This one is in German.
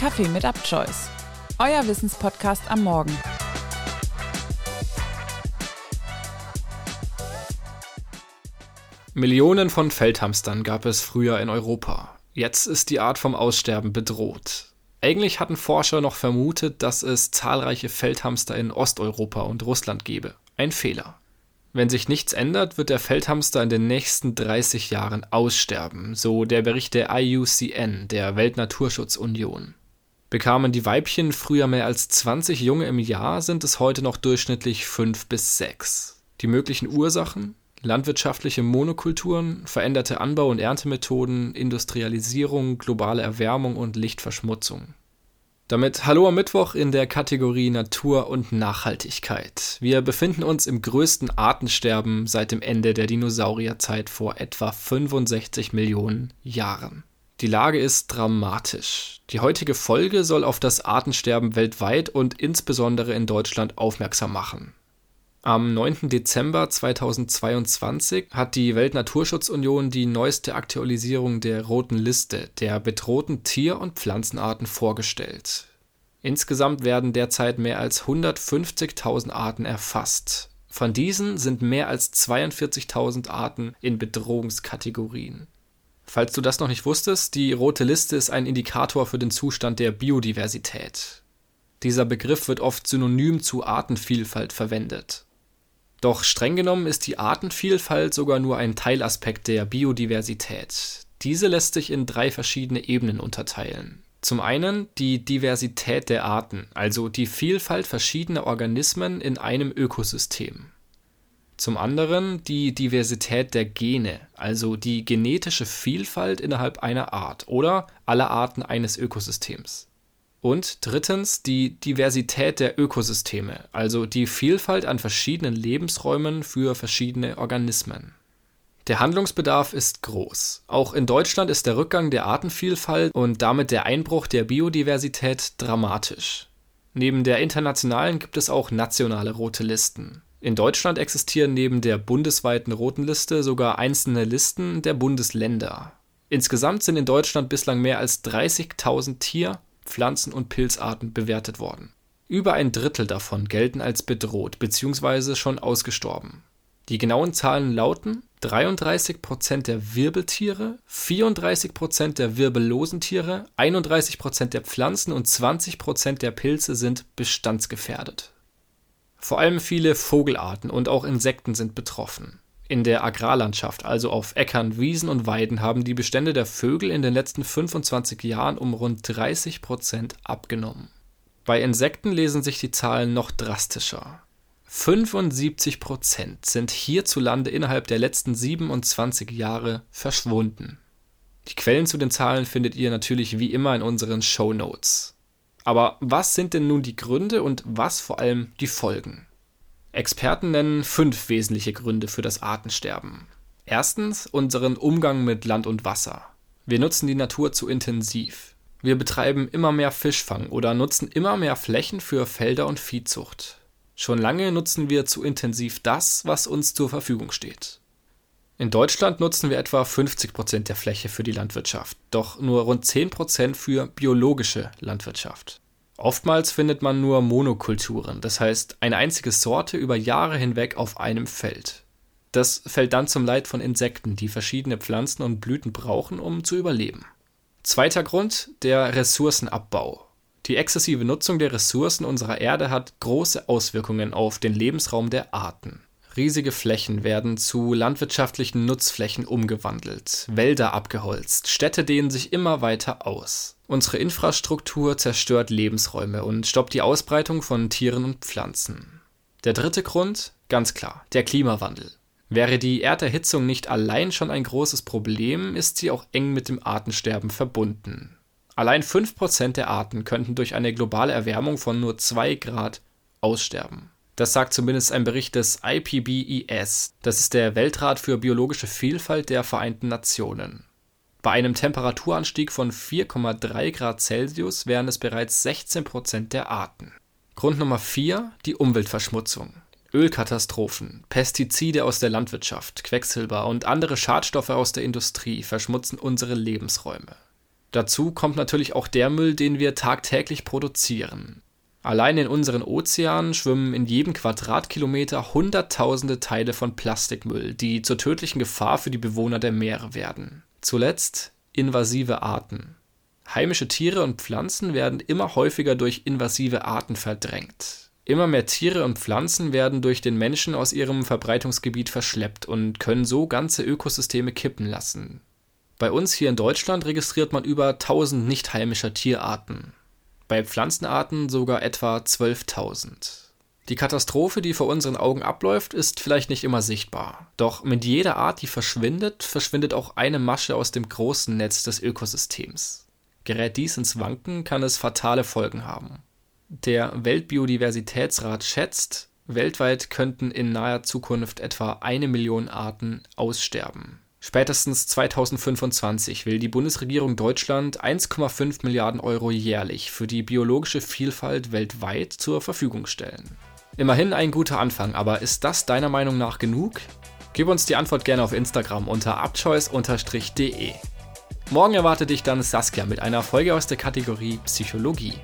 Kaffee mit Upchoice. Euer Wissenspodcast am Morgen. Millionen von Feldhamstern gab es früher in Europa. Jetzt ist die Art vom Aussterben bedroht. Eigentlich hatten Forscher noch vermutet, dass es zahlreiche Feldhamster in Osteuropa und Russland gebe. Ein Fehler. Wenn sich nichts ändert, wird der Feldhamster in den nächsten 30 Jahren aussterben, so der Bericht der IUCN, der Weltnaturschutzunion. Bekamen die Weibchen früher mehr als 20 Junge im Jahr, sind es heute noch durchschnittlich 5 bis 6. Die möglichen Ursachen? Landwirtschaftliche Monokulturen, veränderte Anbau- und Erntemethoden, Industrialisierung, globale Erwärmung und Lichtverschmutzung. Damit hallo am Mittwoch in der Kategorie Natur und Nachhaltigkeit. Wir befinden uns im größten Artensterben seit dem Ende der Dinosaurierzeit vor etwa 65 Millionen Jahren. Die Lage ist dramatisch. Die heutige Folge soll auf das Artensterben weltweit und insbesondere in Deutschland aufmerksam machen. Am 9. Dezember 2022 hat die Weltnaturschutzunion die neueste Aktualisierung der Roten Liste der bedrohten Tier- und Pflanzenarten vorgestellt. Insgesamt werden derzeit mehr als 150.000 Arten erfasst. Von diesen sind mehr als 42.000 Arten in Bedrohungskategorien. Falls du das noch nicht wusstest, die Rote Liste ist ein Indikator für den Zustand der Biodiversität. Dieser Begriff wird oft synonym zu Artenvielfalt verwendet. Doch streng genommen ist die Artenvielfalt sogar nur ein Teilaspekt der Biodiversität. Diese lässt sich in drei verschiedene Ebenen unterteilen. Zum einen die Diversität der Arten, also die Vielfalt verschiedener Organismen in einem Ökosystem. Zum anderen die Diversität der Gene, also die genetische Vielfalt innerhalb einer Art oder aller Arten eines Ökosystems. Und drittens die Diversität der Ökosysteme, also die Vielfalt an verschiedenen Lebensräumen für verschiedene Organismen. Der Handlungsbedarf ist groß. Auch in Deutschland ist der Rückgang der Artenvielfalt und damit der Einbruch der Biodiversität dramatisch. Neben der internationalen gibt es auch nationale rote Listen. In Deutschland existieren neben der bundesweiten roten Liste sogar einzelne Listen der Bundesländer. Insgesamt sind in Deutschland bislang mehr als 30.000 Tier Pflanzen- und Pilzarten bewertet worden. Über ein Drittel davon gelten als bedroht bzw. schon ausgestorben. Die genauen Zahlen lauten 33% der Wirbeltiere, 34% der wirbellosen Tiere, 31% der Pflanzen und 20% der Pilze sind bestandsgefährdet. Vor allem viele Vogelarten und auch Insekten sind betroffen in der Agrarlandschaft, also auf Äckern, Wiesen und Weiden, haben die Bestände der Vögel in den letzten 25 Jahren um rund 30 Prozent abgenommen. Bei Insekten lesen sich die Zahlen noch drastischer. 75 Prozent sind hierzulande innerhalb der letzten 27 Jahre verschwunden. Die Quellen zu den Zahlen findet ihr natürlich wie immer in unseren Show Notes. Aber was sind denn nun die Gründe und was vor allem die Folgen? Experten nennen fünf wesentliche Gründe für das Artensterben. Erstens unseren Umgang mit Land und Wasser. Wir nutzen die Natur zu intensiv. Wir betreiben immer mehr Fischfang oder nutzen immer mehr Flächen für Felder und Viehzucht. Schon lange nutzen wir zu intensiv das, was uns zur Verfügung steht. In Deutschland nutzen wir etwa 50 Prozent der Fläche für die Landwirtschaft, doch nur rund 10 Prozent für biologische Landwirtschaft. Oftmals findet man nur Monokulturen, das heißt eine einzige Sorte über Jahre hinweg auf einem Feld. Das fällt dann zum Leid von Insekten, die verschiedene Pflanzen und Blüten brauchen, um zu überleben. Zweiter Grund, der Ressourcenabbau. Die exzessive Nutzung der Ressourcen unserer Erde hat große Auswirkungen auf den Lebensraum der Arten. Riesige Flächen werden zu landwirtschaftlichen Nutzflächen umgewandelt, Wälder abgeholzt, Städte dehnen sich immer weiter aus. Unsere Infrastruktur zerstört Lebensräume und stoppt die Ausbreitung von Tieren und Pflanzen. Der dritte Grund, ganz klar, der Klimawandel. Wäre die Erderhitzung nicht allein schon ein großes Problem, ist sie auch eng mit dem Artensterben verbunden. Allein 5% der Arten könnten durch eine globale Erwärmung von nur 2 Grad aussterben. Das sagt zumindest ein Bericht des IPBES. Das ist der Weltrat für biologische Vielfalt der Vereinten Nationen. Bei einem Temperaturanstieg von 4,3 Grad Celsius wären es bereits 16 Prozent der Arten. Grund Nummer 4, die Umweltverschmutzung. Ölkatastrophen, Pestizide aus der Landwirtschaft, Quecksilber und andere Schadstoffe aus der Industrie verschmutzen unsere Lebensräume. Dazu kommt natürlich auch der Müll, den wir tagtäglich produzieren. Allein in unseren Ozeanen schwimmen in jedem Quadratkilometer Hunderttausende Teile von Plastikmüll, die zur tödlichen Gefahr für die Bewohner der Meere werden. Zuletzt invasive Arten. Heimische Tiere und Pflanzen werden immer häufiger durch invasive Arten verdrängt. Immer mehr Tiere und Pflanzen werden durch den Menschen aus ihrem Verbreitungsgebiet verschleppt und können so ganze Ökosysteme kippen lassen. Bei uns hier in Deutschland registriert man über 1000 nicht heimischer Tierarten bei Pflanzenarten sogar etwa 12.000. Die Katastrophe, die vor unseren Augen abläuft, ist vielleicht nicht immer sichtbar. Doch mit jeder Art, die verschwindet, verschwindet auch eine Masche aus dem großen Netz des Ökosystems. Gerät dies ins Wanken, kann es fatale Folgen haben. Der Weltbiodiversitätsrat schätzt, weltweit könnten in naher Zukunft etwa eine Million Arten aussterben. Spätestens 2025 will die Bundesregierung Deutschland 1,5 Milliarden Euro jährlich für die biologische Vielfalt weltweit zur Verfügung stellen. Immerhin ein guter Anfang, aber ist das deiner Meinung nach genug? Gib uns die Antwort gerne auf Instagram unter abchoice-de. Morgen erwartet dich dann Saskia mit einer Folge aus der Kategorie Psychologie.